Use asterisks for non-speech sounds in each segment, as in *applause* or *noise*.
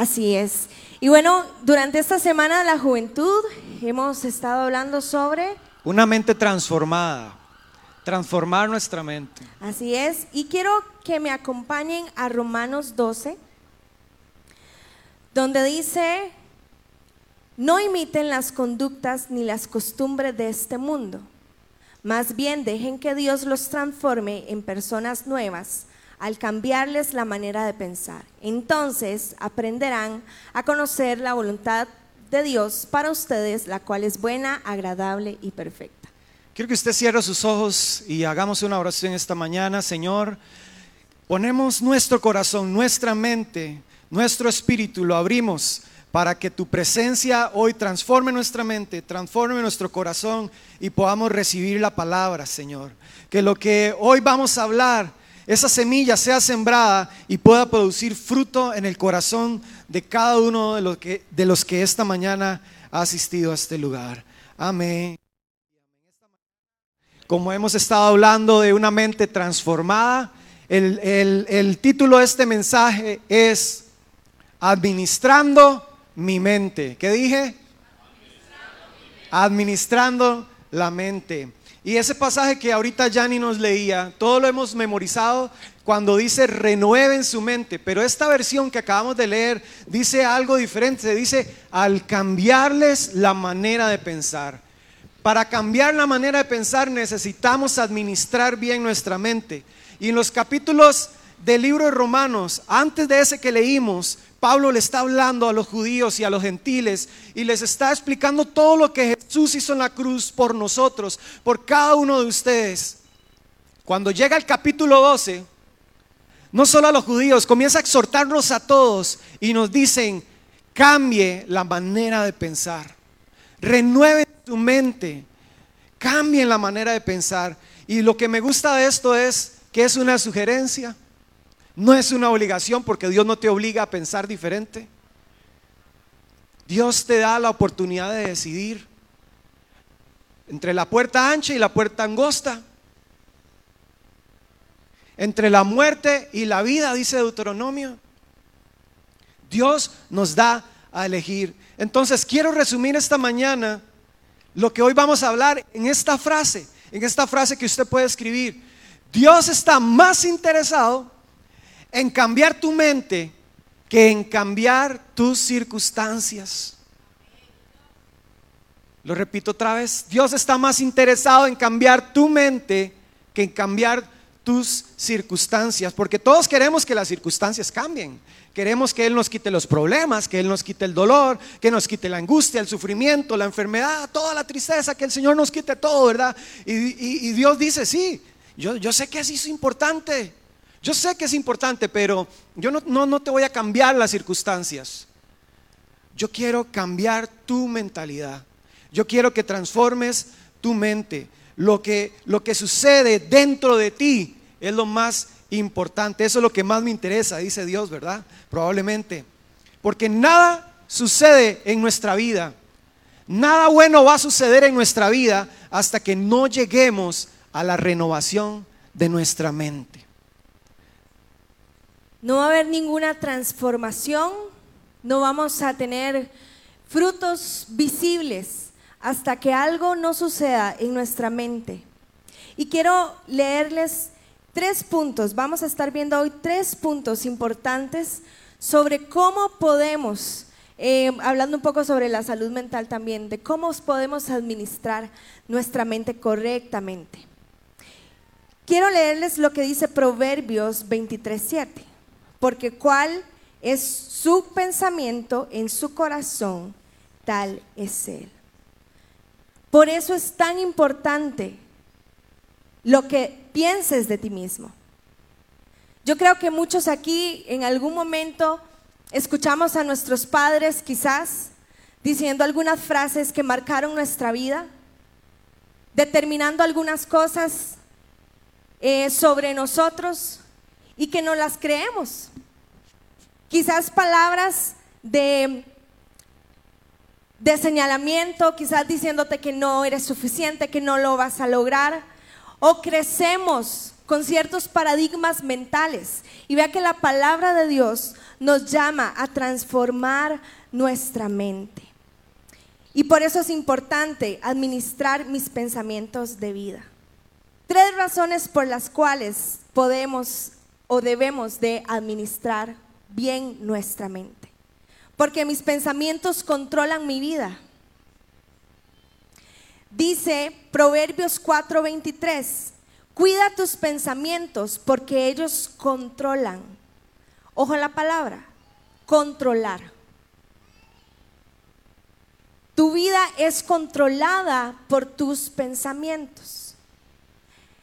Así es. Y bueno, durante esta semana de la juventud hemos estado hablando sobre... Una mente transformada, transformar nuestra mente. Así es. Y quiero que me acompañen a Romanos 12, donde dice, no imiten las conductas ni las costumbres de este mundo. Más bien dejen que Dios los transforme en personas nuevas al cambiarles la manera de pensar. Entonces aprenderán a conocer la voluntad de Dios para ustedes, la cual es buena, agradable y perfecta. Quiero que usted cierre sus ojos y hagamos una oración esta mañana, Señor. Ponemos nuestro corazón, nuestra mente, nuestro espíritu, lo abrimos para que tu presencia hoy transforme nuestra mente, transforme nuestro corazón y podamos recibir la palabra, Señor. Que lo que hoy vamos a hablar esa semilla sea sembrada y pueda producir fruto en el corazón de cada uno de los que, esta mañana ha asistido a este lugar. Amén. Como hemos estado hablando de una mente transformada, el, el título de este mensaje es Administrando mi mente. ¿Qué dije? Administrando la mente. Y ese pasaje que ahorita Yanni nos leía, todo lo hemos memorizado cuando dice renueven su mente, pero esta versión que acabamos de leer dice algo diferente, dice al cambiarles la manera de pensar. Para cambiar la manera de pensar necesitamos administrar bien nuestra mente. Y en los capítulos del libro de Romanos, antes de ese que leímos, Pablo le está hablando a los judíos y a los gentiles y les está explicando todo lo que Jesús hizo en la cruz por nosotros, por cada uno de ustedes. Cuando llega el capítulo 12, no solo a los judíos, comienza a exhortarnos a todos y nos dicen, cambie la manera de pensar, renueve tu mente, cambien la manera de pensar. Y lo que me gusta de esto es que es una sugerencia no es una obligación porque Dios no te obliga a pensar diferente. Dios te da la oportunidad de decidir entre la puerta ancha y la puerta angosta. Entre la muerte y la vida, dice Deuteronomio. Dios nos da a elegir. Entonces quiero resumir esta mañana lo que hoy vamos a hablar en esta frase, en esta frase que usted puede escribir. Dios está más interesado en cambiar tu mente que en cambiar tus circunstancias. Lo repito otra vez, Dios está más interesado en cambiar tu mente que en cambiar tus circunstancias, porque todos queremos que las circunstancias cambien. Queremos que Él nos quite los problemas, que Él nos quite el dolor, que nos quite la angustia, el sufrimiento, la enfermedad, toda la tristeza, que el Señor nos quite todo, ¿verdad? Y, Dios dice, sí, yo, yo sé que así es importante, yo sé que es importante, pero yo no, no, te voy a cambiar las circunstancias. Yo quiero cambiar tu mentalidad. Yo quiero que transformes tu mente. Lo que, lo que sucede dentro de ti es lo más importante. Eso es lo que más me interesa, dice Dios, ¿verdad? Probablemente. Porque nada sucede en nuestra vida. Nada bueno va a suceder en nuestra vida hasta que no lleguemos a la renovación de nuestra mente. No va a haber ninguna transformación, no vamos a tener frutos visibles hasta que algo no suceda en nuestra mente. Y quiero leerles tres puntos, vamos a estar viendo hoy tres puntos importantes sobre cómo podemos, eh, hablando un poco sobre la salud mental también, de cómo podemos administrar nuestra mente correctamente. Quiero leerles lo que dice Proverbios 23.7 porque cuál es su pensamiento en su corazón, tal es Él. Por eso es tan importante lo que pienses de ti mismo. Yo creo que muchos aquí en algún momento escuchamos a nuestros padres quizás diciendo algunas frases que marcaron nuestra vida, determinando algunas cosas eh, sobre nosotros y que no las creemos. Quizás palabras de, de señalamiento, quizás diciéndote que no eres suficiente, que no lo vas a lograr. O crecemos con ciertos paradigmas mentales. Y vea que la palabra de Dios nos llama a transformar nuestra mente. Y por eso es importante administrar mis pensamientos de vida. Tres razones por las cuales podemos o debemos de administrar bien nuestra mente. Porque mis pensamientos controlan mi vida. Dice Proverbios 4:23, cuida tus pensamientos porque ellos controlan. Ojo en la palabra, controlar. Tu vida es controlada por tus pensamientos.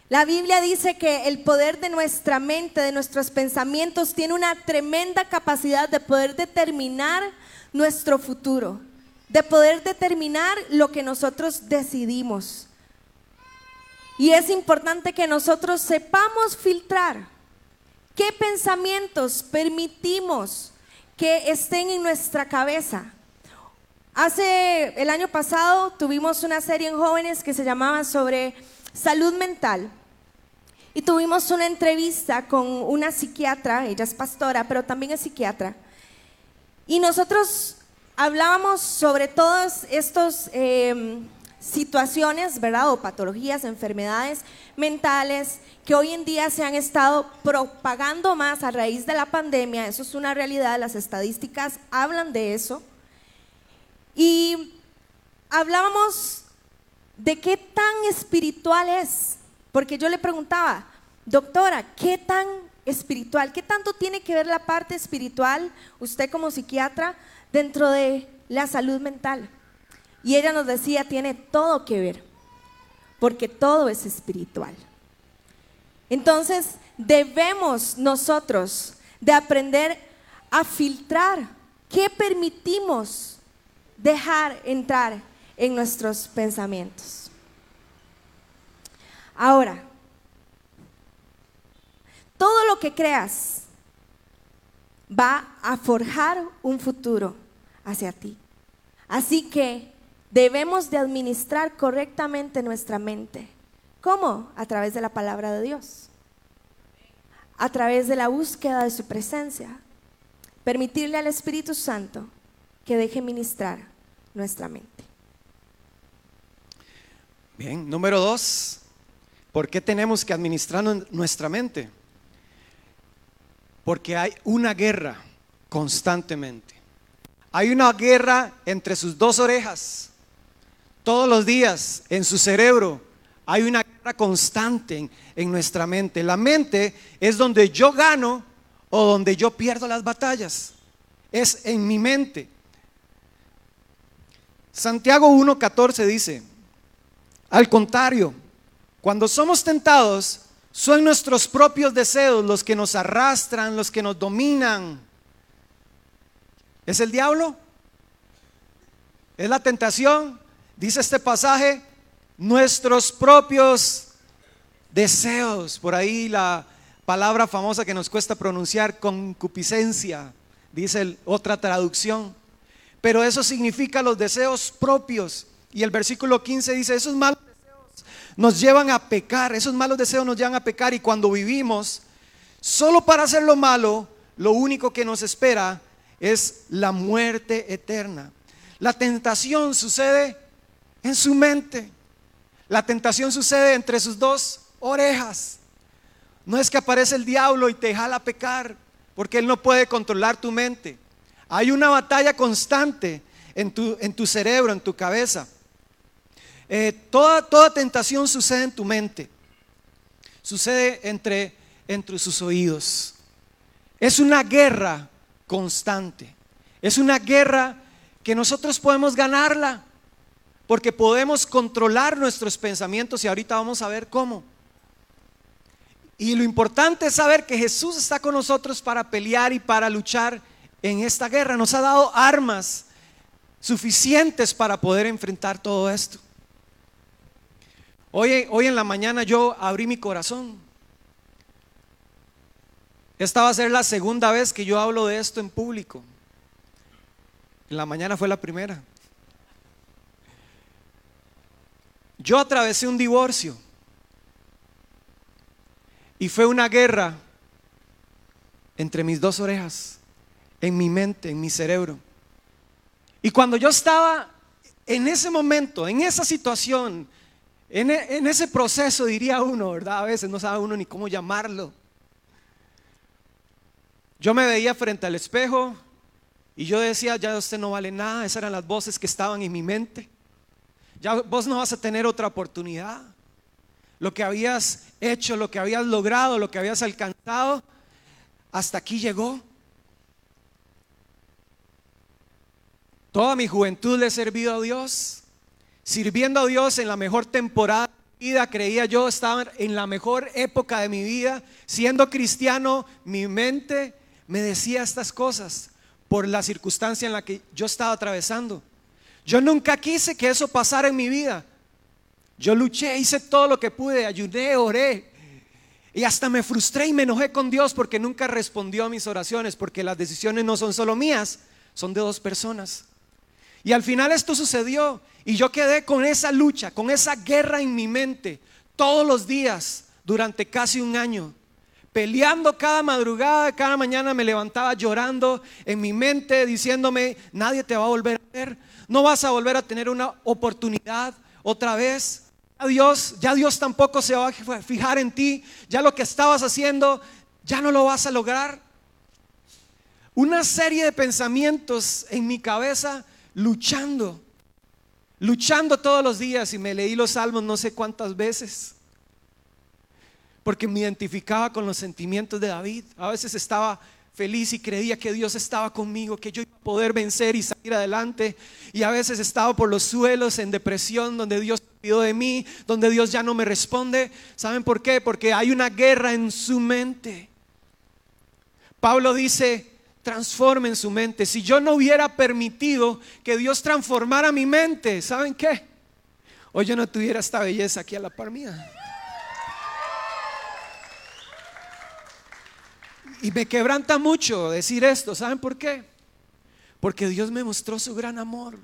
La Biblia dice que el poder de nuestra mente, de nuestros pensamientos, tiene una tremenda capacidad de poder determinar nuestro futuro, de poder determinar lo que nosotros decidimos. Y es importante que nosotros sepamos filtrar qué pensamientos permitimos que estén en nuestra cabeza. Hace el año pasado tuvimos una serie en jóvenes que se llamaba sobre salud mental. Y tuvimos una entrevista con una psiquiatra, ella es pastora, pero también es psiquiatra. Y nosotros hablábamos sobre todas estas em, situaciones, ¿verdad? O patologías, enfermedades mentales que hoy en día se han estado propagando más a raíz de la pandemia. Eso es una realidad, las estadísticas hablan de eso. Y hablábamos de qué tan espiritual es, porque yo le preguntaba, doctora, ¿qué tan espiritual, qué tanto tiene que ver la parte espiritual, usted como psiquiatra, dentro de la salud mental? Y ella nos decía, tiene todo que ver, porque todo es espiritual. Entonces, debemos nosotros de aprender a filtrar qué permitimos dejar entrar en nuestros pensamientos. Ahora, todo lo que creas va a forjar un futuro hacia ti. Así que debemos de administrar correctamente nuestra mente. ¿Cómo? A través de la palabra de Dios. A través de la búsqueda de su presencia. Permitirle al Espíritu Santo que deje ministrar nuestra mente. Bien, número dos, ¿por qué tenemos que administrar nuestra mente? Porque hay una guerra constantemente. Hay una guerra entre sus dos orejas. Todos los días en su cerebro hay una guerra constante en, en nuestra mente. La mente es donde yo gano o donde yo pierdo las batallas. Es en mi mente. Santiago 1.14 dice, al contrario, cuando somos tentados, son nuestros propios deseos los que nos arrastran, los que nos dominan. ¿Es el diablo? ¿Es la tentación? Dice este pasaje, nuestros propios deseos. Por ahí la palabra famosa que nos cuesta pronunciar, concupiscencia, dice otra traducción pero eso significa los deseos propios. Y el versículo 15 dice, esos malos deseos nos llevan a pecar, esos malos deseos nos llevan a pecar y cuando vivimos solo para hacer lo malo, lo único que nos espera es la muerte eterna. La tentación sucede en su mente. La tentación sucede entre sus dos orejas. No es que aparece el diablo y te jala a pecar, porque él no puede controlar tu mente. Hay una batalla constante en tu, en tu cerebro, en tu cabeza. Eh, toda, toda tentación sucede en tu mente. Sucede entre, entre sus oídos. Es una guerra constante. Es una guerra que nosotros podemos ganarla porque podemos controlar nuestros pensamientos y ahorita vamos a ver cómo. Y lo importante es saber que Jesús está con nosotros para pelear y para luchar en esta guerra, nos ha dado armas suficientes para poder enfrentar todo esto. Hoy, hoy en la mañana yo abrí mi corazón. Esta va a ser la segunda vez que yo hablo de esto en público. En la mañana fue la primera. Yo atravesé un divorcio. Y fue una guerra entre mis dos orejas, en mi mente, en mi cerebro. Y cuando yo estaba en ese momento, en esa situación, en, e, en, ese proceso, diría uno, ¿verdad? A veces no sabe uno ni cómo llamarlo. Yo me veía frente al espejo y yo decía, ya usted no vale nada, esas eran las voces que estaban en mi mente. Ya vos no vas a tener otra oportunidad. Lo que habías hecho, lo que habías logrado, lo que habías alcanzado, hasta aquí llegó. Toda mi juventud le he servido a Dios, sirviendo a Dios en la mejor temporada de mi vida, creía yo estaba en la mejor época de mi vida, siendo cristiano, mi mente me decía estas cosas por la circunstancia en la que yo estaba atravesando. Yo nunca quise que eso pasara en mi vida. Yo luché, hice todo lo que pude, ayudé, oré. Y hasta me frustré y me enojé con Dios porque nunca respondió a mis oraciones, porque las decisiones no son solo mías, son de dos personas. Y al final esto sucedió y yo quedé con esa lucha, con esa guerra en mi mente todos los días durante casi un año peleando cada madrugada, cada mañana me levantaba llorando en mi mente, diciéndome, nadie te va a volver a ver, no vas a volver a tener una oportunidad otra vez. Ya Dios, ya Dios tampoco se va a fijar en ti, ya lo que estabas haciendo, ya no lo vas a lograr. Una serie de pensamientos en mi cabeza luchando, luchando todos los días y me leí los salmos no sé cuántas veces porque me identificaba con los sentimientos de David. A veces estaba feliz y creía que Dios estaba conmigo, que yo iba a poder vencer y salir adelante. Y a veces estaba por los suelos en depresión, donde Dios pidió de mí, donde Dios ya no me responde. ¿Saben por qué? Porque hay una guerra en su mente. Pablo dice, transformen su mente. Si yo no hubiera permitido que Dios transformara mi mente, ¿saben qué? Hoy yo no tuviera esta belleza aquí a la par mía. Y me quebranta mucho decir esto. ¿Saben por qué? Porque Dios me mostró su gran amor.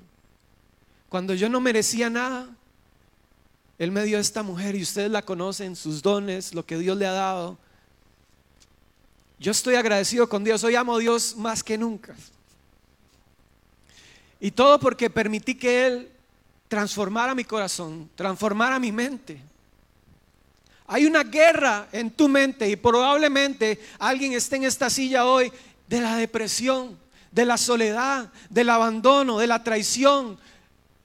Cuando yo no merecía nada, Él me dio esta mujer y ustedes la conocen, sus dones, lo que Dios le ha dado. Yo estoy agradecido con Dios, hoy amo a Dios más que nunca. Y todo porque permití que Él transformara mi corazón, transformara mi mente. Hay una guerra en tu mente y probablemente alguien esté en esta silla hoy de la depresión, de la soledad, del abandono, de la traición.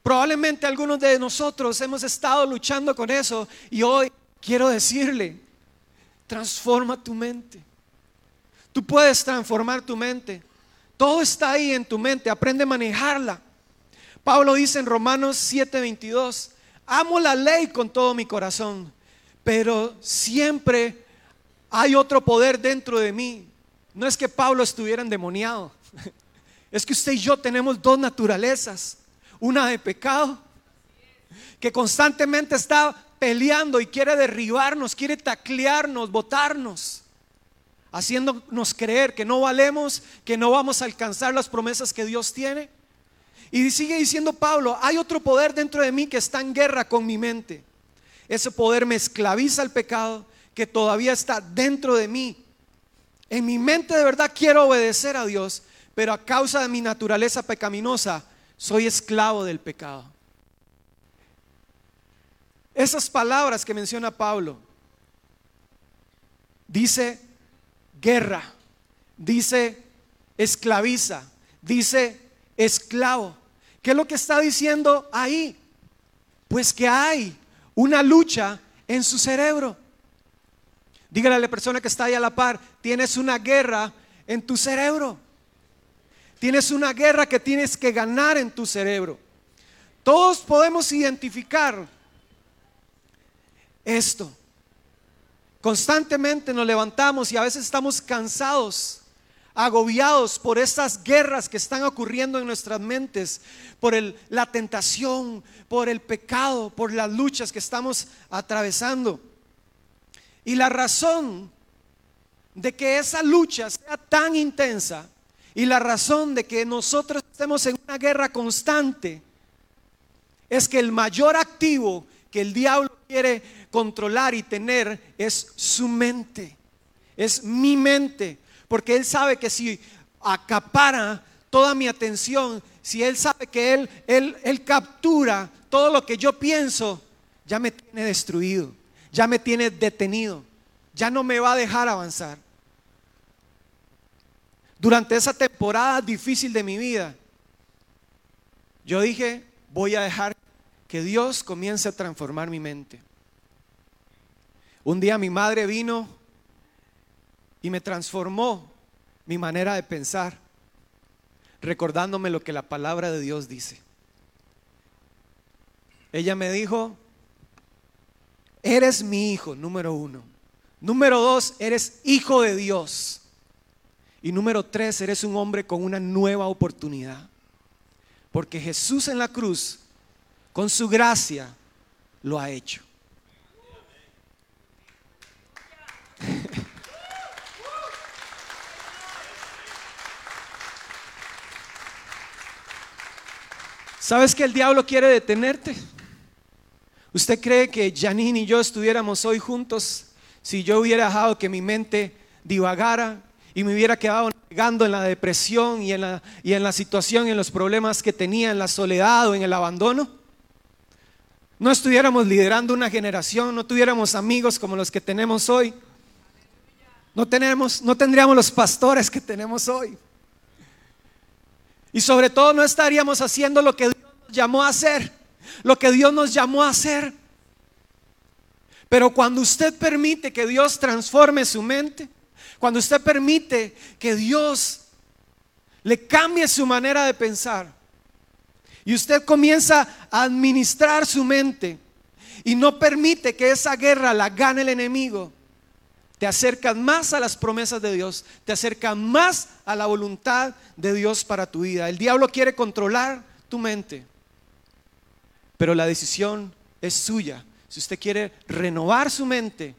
Probablemente algunos de nosotros hemos estado luchando con eso y hoy quiero decirle, transforma tu mente. Tú puedes transformar tu mente. Todo está ahí en tu mente, aprende a manejarla. Pablo dice en Romanos 7:22, amo la ley con todo mi corazón pero siempre hay otro poder dentro de mí. No es que Pablo estuviera endemoniado, *laughs* es que usted y yo tenemos dos naturalezas, una de pecado, que constantemente está peleando y quiere derribarnos, quiere taclearnos, botarnos, haciéndonos creer que no valemos, que no vamos a alcanzar las promesas que Dios tiene. Y sigue diciendo Pablo, hay otro poder dentro de mí que está en guerra con mi mente. Ese poder me esclaviza al pecado que todavía está dentro de mí. En mi mente de verdad quiero obedecer a Dios, pero a causa de mi naturaleza pecaminosa soy esclavo del pecado. Esas palabras que menciona Pablo, dice guerra, dice esclaviza, dice esclavo. ¿Qué es lo que está diciendo ahí? Pues que hay una lucha en su cerebro. Dígale a la persona que está ahí a la par, tienes una guerra en tu cerebro. Tienes una guerra que tienes que ganar en tu cerebro. Todos podemos identificar esto. Constantemente nos levantamos y a veces estamos cansados agobiados por estas guerras que están ocurriendo en nuestras mentes, por la tentación, por el pecado, por las luchas que estamos atravesando. Y la razón de que esa lucha sea tan intensa y la razón de que nosotros estemos en una guerra constante es que el mayor activo que el diablo quiere controlar y tener es su mente, es mi mente, porque Él sabe que si acapara toda mi atención, si Él sabe que Él, Él, Él captura todo lo que yo pienso, ya me tiene destruido, ya me tiene detenido, ya no me va a dejar avanzar. Durante esa temporada difícil de mi vida, yo dije, voy a dejar que Dios comience a transformar mi mente. Un día mi madre vino y me transformó mi manera de pensar, recordándome lo que la palabra de Dios dice. Ella me dijo, eres mi hijo, número uno. Número dos, eres hijo de Dios. Y número tres, eres un hombre con una nueva oportunidad. Porque Jesús en la cruz, con su gracia, lo ha hecho. ¿Sabes que el diablo quiere detenerte? ¿Usted cree que Janine y yo estuviéramos hoy juntos si yo hubiera dejado que mi mente divagara y me hubiera quedado navegando en la depresión y en la, y en la situación y en los problemas que tenía, en la soledad o en el abandono? No estuviéramos liderando una generación, no tuviéramos amigos como los que tenemos hoy. No, tenemos, no tendríamos los pastores que tenemos hoy. Y sobre todo no estaríamos haciendo lo que llamó a hacer lo que Dios nos llamó a hacer. Pero cuando usted permite que Dios transforme su mente, cuando usted permite que Dios le cambie su manera de pensar, y usted comienza a administrar su mente y no permite que esa guerra la gane el enemigo, te acercas más a las promesas de Dios, te acercas más a la voluntad de Dios para tu vida. El diablo quiere controlar tu mente. Pero la decisión es suya. Si usted quiere renovar su mente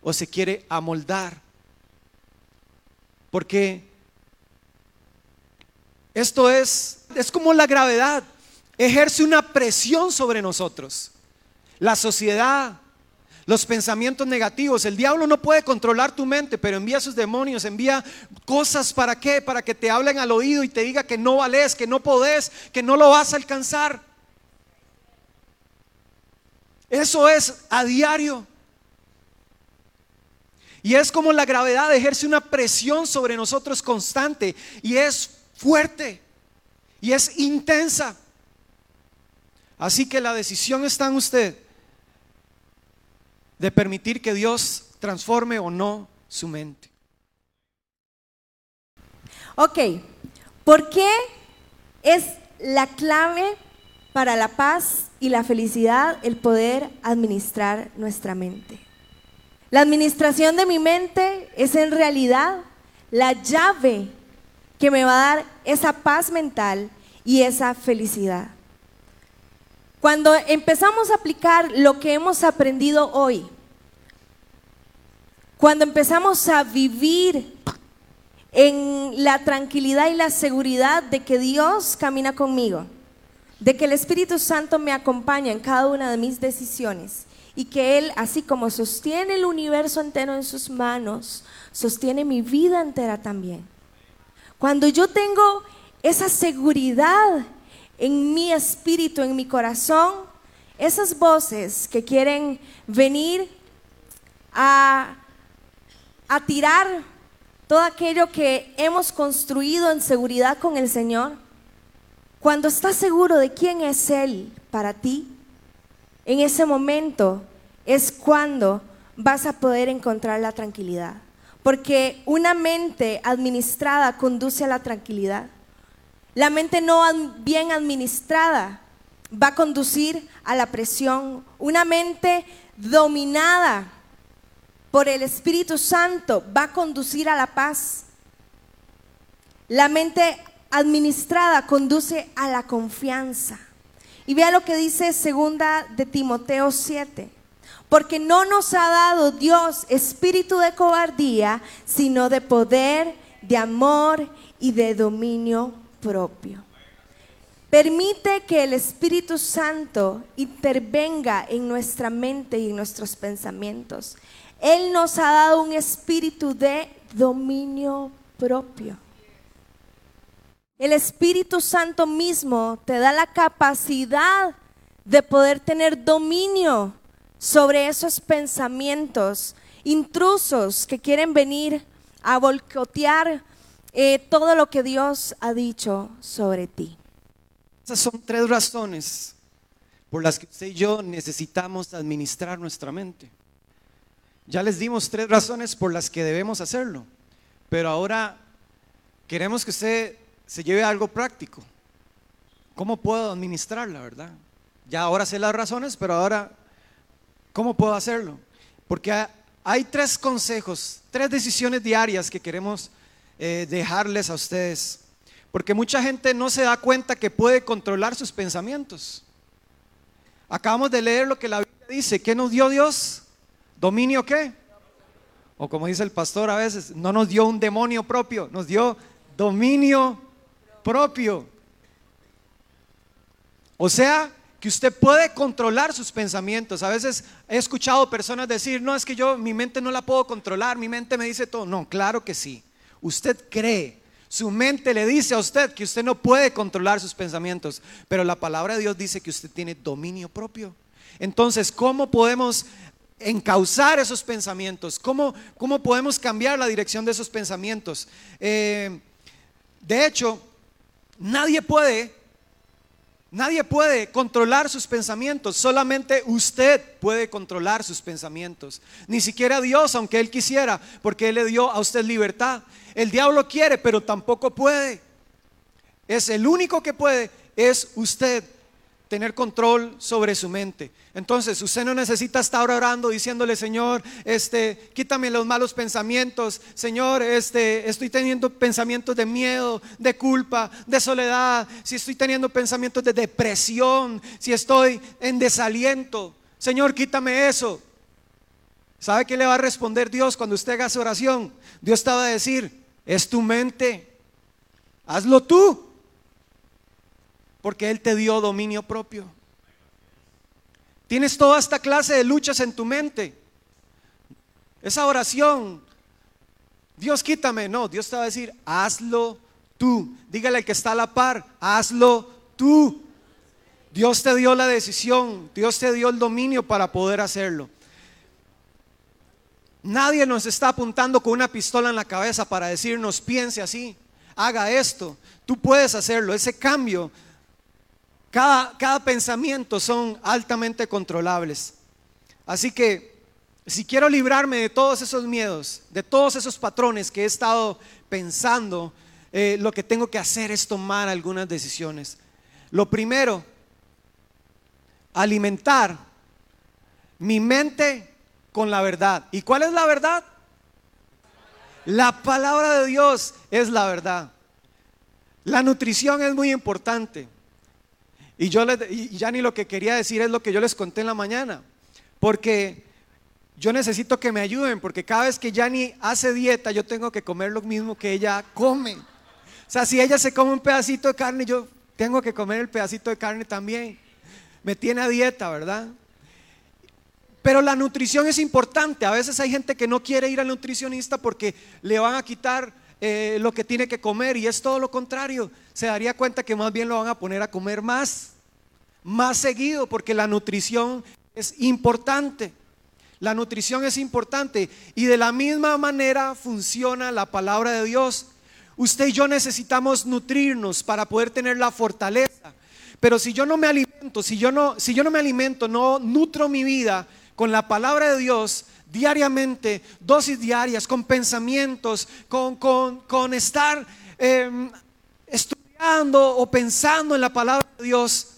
o se quiere amoldar. Porque esto es, es como la gravedad. Ejerce una presión sobre nosotros. La sociedad, los pensamientos negativos. El diablo no puede controlar tu mente, pero envía sus demonios, envía cosas para qué? Para que te hablen al oído y te diga que no vales, que no podés, que no lo vas a alcanzar. Eso es a diario. Y es como la gravedad ejerce una presión sobre nosotros constante y es fuerte y es intensa. Así que la decisión está en usted de permitir que Dios transforme o no su mente. Ok, ¿por qué es la clave para la paz y la felicidad el poder administrar nuestra mente. La administración de mi mente es en realidad la llave que me va a dar esa paz mental y esa felicidad. Cuando empezamos a aplicar lo que hemos aprendido hoy, cuando empezamos a vivir en la tranquilidad y la seguridad de que Dios camina conmigo, de que el Espíritu Santo me acompaña en cada una de mis decisiones y que Él, así como sostiene el universo entero en sus manos, sostiene mi vida entera también. Cuando yo tengo esa seguridad en mi espíritu, en mi corazón, esas voces que quieren venir a, a tirar todo aquello que hemos construido en seguridad con el Señor, cuando estás seguro de quién es Él para ti, en ese momento es cuando vas a poder encontrar la tranquilidad. Porque una mente administrada conduce a la tranquilidad. La mente no bien administrada va a conducir a la presión. Una mente dominada por el Espíritu Santo va a conducir a la paz. La mente administrada conduce a la confianza. Y vea lo que dice segunda de Timoteo 7. Porque no nos ha dado Dios espíritu de cobardía, sino de poder, de amor y de dominio propio. Permite que el Espíritu Santo intervenga en nuestra mente y en nuestros pensamientos. Él nos ha dado un espíritu de dominio propio. El Espíritu Santo mismo te da la capacidad de poder tener dominio sobre esos pensamientos intrusos que quieren venir a volcotear eh, todo lo que Dios ha dicho sobre ti. Esas son tres razones por las que usted y yo necesitamos administrar nuestra mente. Ya les dimos tres razones por las que debemos hacerlo, pero ahora queremos que usted se lleve algo práctico. ¿Cómo puedo administrarla, verdad? Ya ahora sé las razones, pero ahora, ¿cómo puedo hacerlo? Porque hay tres consejos, tres decisiones diarias que queremos eh, dejarles a ustedes. Porque mucha gente no se da cuenta que puede controlar sus pensamientos. Acabamos de leer lo que la Biblia dice. ¿Qué nos dio Dios? ¿Dominio qué? O como dice el pastor a veces, no nos dio un demonio propio, nos dio dominio propio. O sea, que usted puede controlar sus pensamientos. A veces he escuchado personas decir, no, es que yo mi mente no la puedo controlar, mi mente me dice todo. No, claro que sí. Usted cree, su mente le dice a usted que usted no puede controlar sus pensamientos, pero la palabra de Dios dice que usted tiene dominio propio. Entonces, ¿cómo podemos encauzar esos pensamientos? ¿Cómo, cómo podemos cambiar la dirección de esos pensamientos? Eh, de hecho, nadie puede Nadie puede controlar sus pensamientos, solamente usted puede controlar sus pensamientos. Ni siquiera Dios, aunque Él quisiera, porque Él le dio a usted libertad. El diablo quiere, pero tampoco puede. Es el único que puede, es usted tener control sobre su mente. Entonces, usted no necesita estar orando diciéndole, Señor, este, quítame los malos pensamientos. Señor, este, estoy teniendo pensamientos de miedo, de culpa, de soledad. Si estoy teniendo pensamientos de depresión, si estoy en desaliento. Señor, quítame eso. ¿Sabe qué le va a responder Dios cuando usted haga su oración? Dios te va a decir, es tu mente. Hazlo tú. Porque Él te dio dominio propio. Tienes toda esta clase de luchas en tu mente. Esa oración, Dios quítame. No, Dios te va a decir, hazlo tú. Dígale al que está a la par, hazlo tú. Dios te dio la decisión, Dios te dio el dominio para poder hacerlo. Nadie nos está apuntando con una pistola en la cabeza para decirnos, piense así, haga esto. Tú puedes hacerlo. Ese cambio cada, pensamiento son altamente controlables. Así que si quiero librarme de todos esos miedos, de todos esos patrones que he estado pensando, eh, lo que tengo que hacer es tomar algunas decisiones. Lo primero, alimentar mi mente con la verdad. ¿Y cuál es la verdad? La palabra de Dios es la verdad. La nutrición es muy importante. Y yo ya ni lo que quería decir es lo que yo les conté en la mañana, porque yo necesito que me ayuden, porque cada vez que Yani hace dieta, yo tengo que comer lo mismo que ella come. O sea, si ella se come un pedacito de carne, yo tengo que comer el pedacito de carne también. Me tiene a dieta, ¿verdad? Pero la nutrición es importante. A veces hay gente que no quiere ir al nutricionista porque le van a quitar eh, lo que tiene que comer y es todo lo contrario. Se daría cuenta que más bien lo van a poner a comer más, más seguido, porque la nutrición es importante. La nutrición es importante y de la misma manera funciona la palabra de Dios. Usted y yo necesitamos nutrirnos para poder tener la fortaleza. Pero si yo no me alimento, si yo no, si yo no me alimento, no nutro mi vida con la palabra de Dios, diariamente, dosis diarias, con pensamientos, con, con, estar em, estudiando o pensando en la palabra de Dios,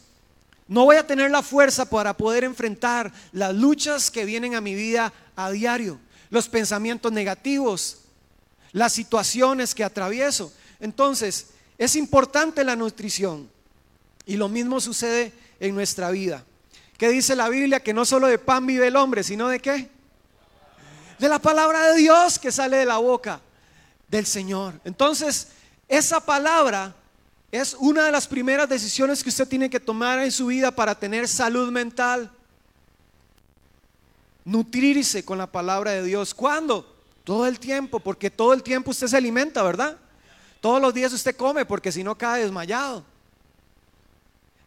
no voy a tener la fuerza para poder enfrentar las luchas que vienen a mi vida a diario, los pensamientos negativos, las situaciones que atravieso. Entonces, es importante la nutrición y lo mismo sucede en nuestra vida. ¿Qué dice la Biblia? Que no solo de pan vive el hombre, sino de qué? De la palabra de Dios que sale de la boca del Señor. Entonces, esa palabra es una de las primeras decisiones que usted tiene que tomar en su vida para tener salud mental. Nutrirse con la palabra de Dios. ¿Cuándo? Todo el tiempo, porque todo el tiempo usted se alimenta, ¿verdad? Todos los días usted come, porque si no cae desmayado.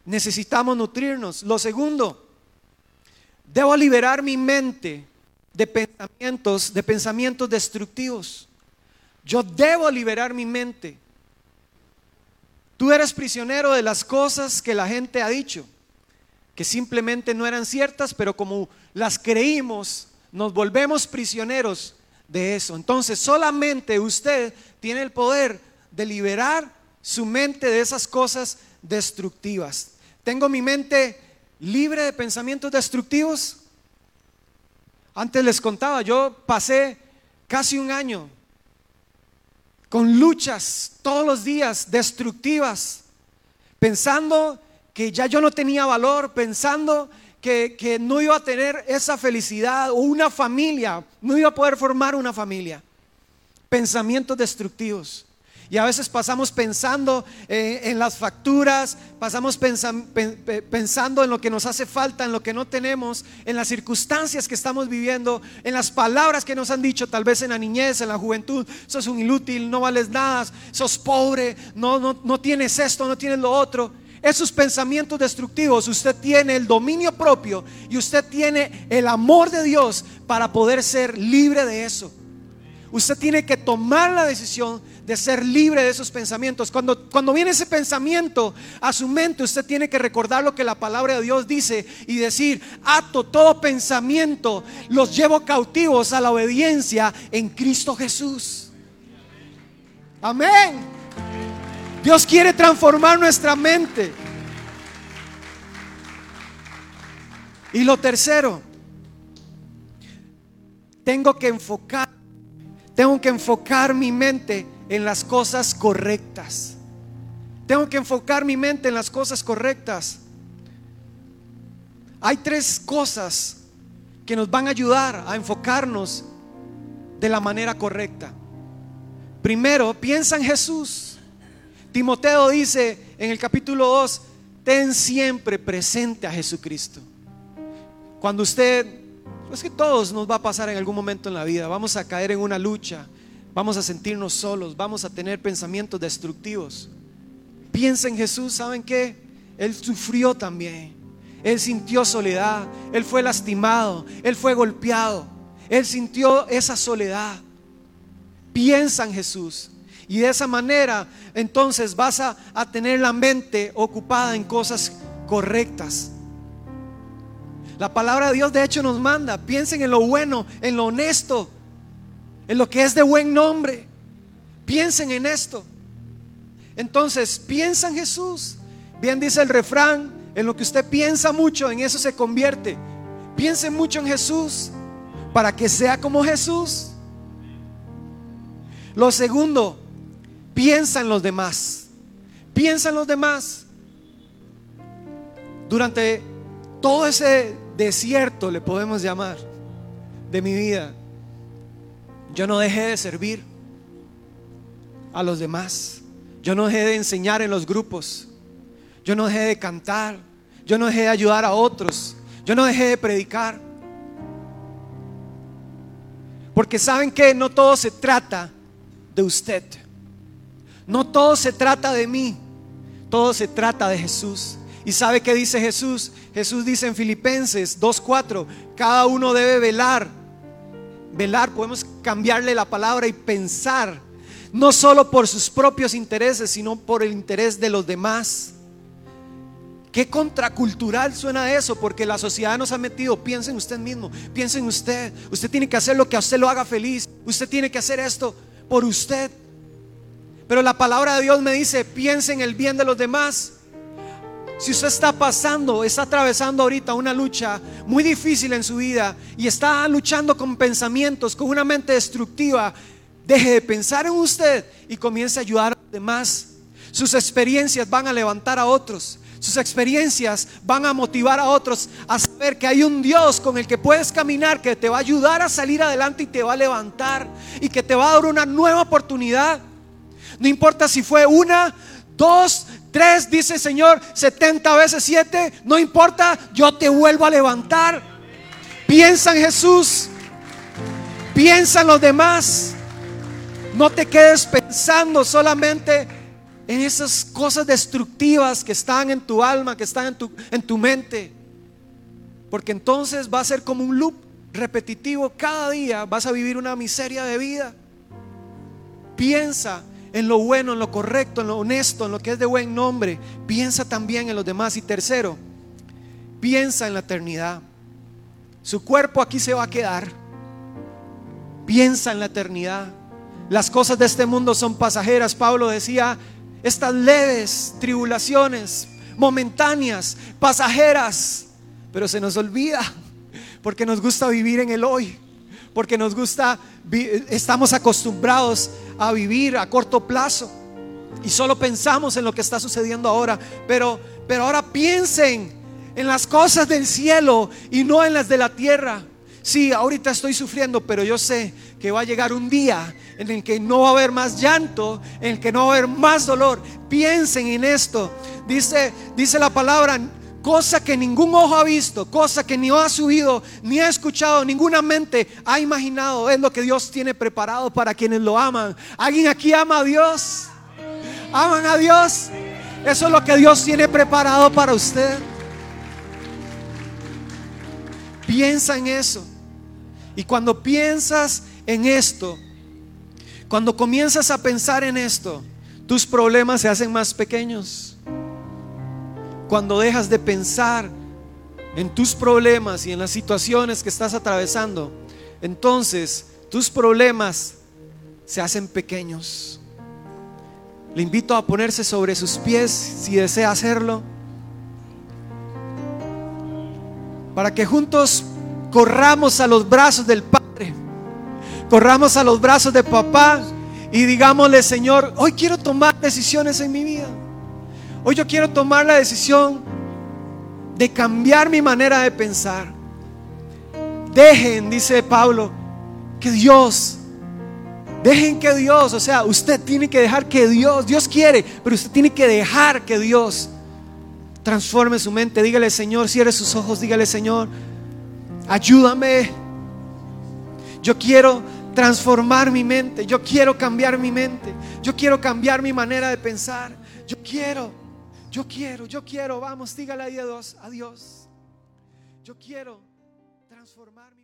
Necesitamos nutrirnos. Lo segundo, debo liberar mi mente de pensamientos, de pensamientos destructivos. Yo debo liberar mi mente. Tú eres prisionero de las cosas que la gente ha dicho, que simplemente no eran ciertas, pero como las creímos, nos volvemos prisioneros de eso. Entonces solamente usted tiene el poder de liberar su mente de esas cosas destructivas. Tengo mi mente libre de pensamientos destructivos. Antes les contaba, yo pasé casi un año con luchas todos los días destructivas, pensando que ya yo no tenía valor, pensando que, que, no iba a tener esa felicidad o una familia, no iba a poder formar una familia. Pensamientos destructivos. Y a veces pasamos pensando eh, en las facturas, pasamos pensando en lo que nos hace falta, en lo que no tenemos, en las circunstancias que estamos viviendo, en las palabras que nos han dicho, tal vez en la niñez, en la juventud, sos un inútil, no vales nada, sos pobre, no, no, no tienes esto, no tienes lo otro. Esos pensamientos destructivos, usted tiene el dominio propio y usted tiene el amor de Dios para poder ser libre de eso. Usted tiene que tomar la decisión de ser libre de esos pensamientos. Cuando, cuando viene ese pensamiento a su mente, usted tiene que recordar lo que la palabra de Dios dice y decir, ato todo pensamiento, los llevo cautivos a la obediencia en Cristo Jesús. Amén. Dios quiere transformar nuestra mente. Y lo tercero, tengo que enfocar, tengo que enfocar mi mente en las cosas correctas. Tengo que enfocar mi mente en las cosas correctas. Hay tres cosas que nos van a ayudar a enfocarnos de la manera correcta. Primero, piensa en Jesús. Timoteo dice en el capítulo 2, ten siempre presente a Jesucristo. Cuando usted, es que todos nos va a pasar en algún momento en la vida, vamos a caer en una lucha, Vamos a sentirnos solos, vamos a tener pensamientos destructivos. Piensa en Jesús, ¿saben qué? Él sufrió también. Él sintió soledad, él fue lastimado, él fue golpeado, él sintió esa soledad. Piensa en Jesús. Y de esa manera entonces vas a, a, tener la mente ocupada en cosas correctas. La palabra de Dios de hecho nos manda, piensen en lo bueno, en lo honesto, en lo que es de buen nombre. Piensen en esto. Entonces, piensa en Jesús. Bien dice el refrán, en lo que usted piensa mucho, en eso se convierte. Piense mucho en Jesús para que sea como Jesús. Lo segundo, piensa en los demás. Piensa en los demás. Durante todo ese desierto, le podemos llamar, de mi vida, yo no dejé de servir a los demás. Yo no dejé de enseñar en los grupos. Yo no dejé de cantar. Yo no dejé de ayudar a otros. Yo no dejé de predicar. Porque saben que no todo se trata de usted. No todo se trata de mí. Todo se trata de Jesús. ¿Y sabe qué dice Jesús? Jesús dice en Filipenses 2.4, cada uno debe velar velar, podemos cambiarle la palabra y pensar, no solo por sus propios intereses, sino por el interés de los demás. Qué contracultural suena eso, porque la sociedad nos ha metido, piensen en usted mismo, piensen en usted, usted tiene que hacer lo que a usted lo haga feliz, usted tiene que hacer esto por usted. Pero la palabra de Dios me dice, piensen en el bien de los demás. Si usted está pasando, está atravesando ahorita una lucha muy difícil en su vida y está luchando con pensamientos, con una mente destructiva, deje de pensar en usted y comience a ayudar a los demás. Sus experiencias van a levantar a otros. Sus experiencias van a motivar a otros a saber que hay un Dios con el que puedes caminar, que te va a ayudar a salir adelante y te va a levantar y que te va a dar una nueva oportunidad. No importa si fue una, dos, Tres, dice Señor, 70 veces 7, no importa, yo te vuelvo a levantar. Piensa en Jesús, piensa en los demás. No te quedes pensando solamente en esas cosas destructivas que están en tu alma, que están en tu, en tu mente. Porque entonces va a ser como un loop repetitivo. Cada día vas a vivir una miseria de vida. Piensa en lo bueno, en lo correcto, en lo honesto, en lo que es de buen nombre. Piensa también en los demás. Y tercero, piensa en la eternidad. Su cuerpo aquí se va a quedar. Piensa en la eternidad. Las cosas de este mundo son pasajeras. Pablo decía, estas leves tribulaciones, momentáneas, pasajeras, pero se nos olvida porque nos gusta vivir en el hoy, porque nos gusta, estamos acostumbrados a vivir a corto plazo y solo pensamos en lo que está sucediendo ahora, pero, pero ahora piensen en las cosas del cielo y no en las de la tierra. Sí, ahorita estoy sufriendo, pero yo sé que va a llegar un día en el que no va a haber más llanto, en el que no va a haber más dolor. Piensen en esto. Dice, dice la palabra, cosa que ningún ojo ha visto, cosa que ni ha subido, ni ha escuchado, ninguna mente ha imaginado, es lo que Dios tiene preparado para quienes lo aman. ¿Alguien aquí ama a Dios? ¿Aman a Dios? Eso es lo que Dios tiene preparado para usted. Piensa en eso. Y cuando piensas en esto, cuando comienzas a pensar en esto, tus problemas se hacen más pequeños. Cuando dejas de pensar en tus problemas y en las situaciones que estás atravesando, entonces tus problemas se hacen pequeños. Le invito a ponerse sobre sus pies si desea hacerlo, para que juntos corramos a los brazos del Padre, corramos a los brazos de papá y digámosle, Señor, hoy quiero tomar decisiones en mi vida. Hoy yo quiero tomar la decisión de cambiar mi manera de pensar. Dejen, dice Pablo, que Dios, dejen que Dios, o sea, usted tiene que dejar que Dios, Dios quiere, pero usted tiene que dejar que Dios transforme su mente. Dígale, Señor, cierre sus ojos, dígale, Señor, ayúdame. Yo quiero transformar mi mente, yo quiero cambiar mi mente, yo quiero cambiar mi manera de pensar, yo quiero, yo quiero, yo quiero, vamos, dígale a Dios, a Dios, yo quiero transformar mi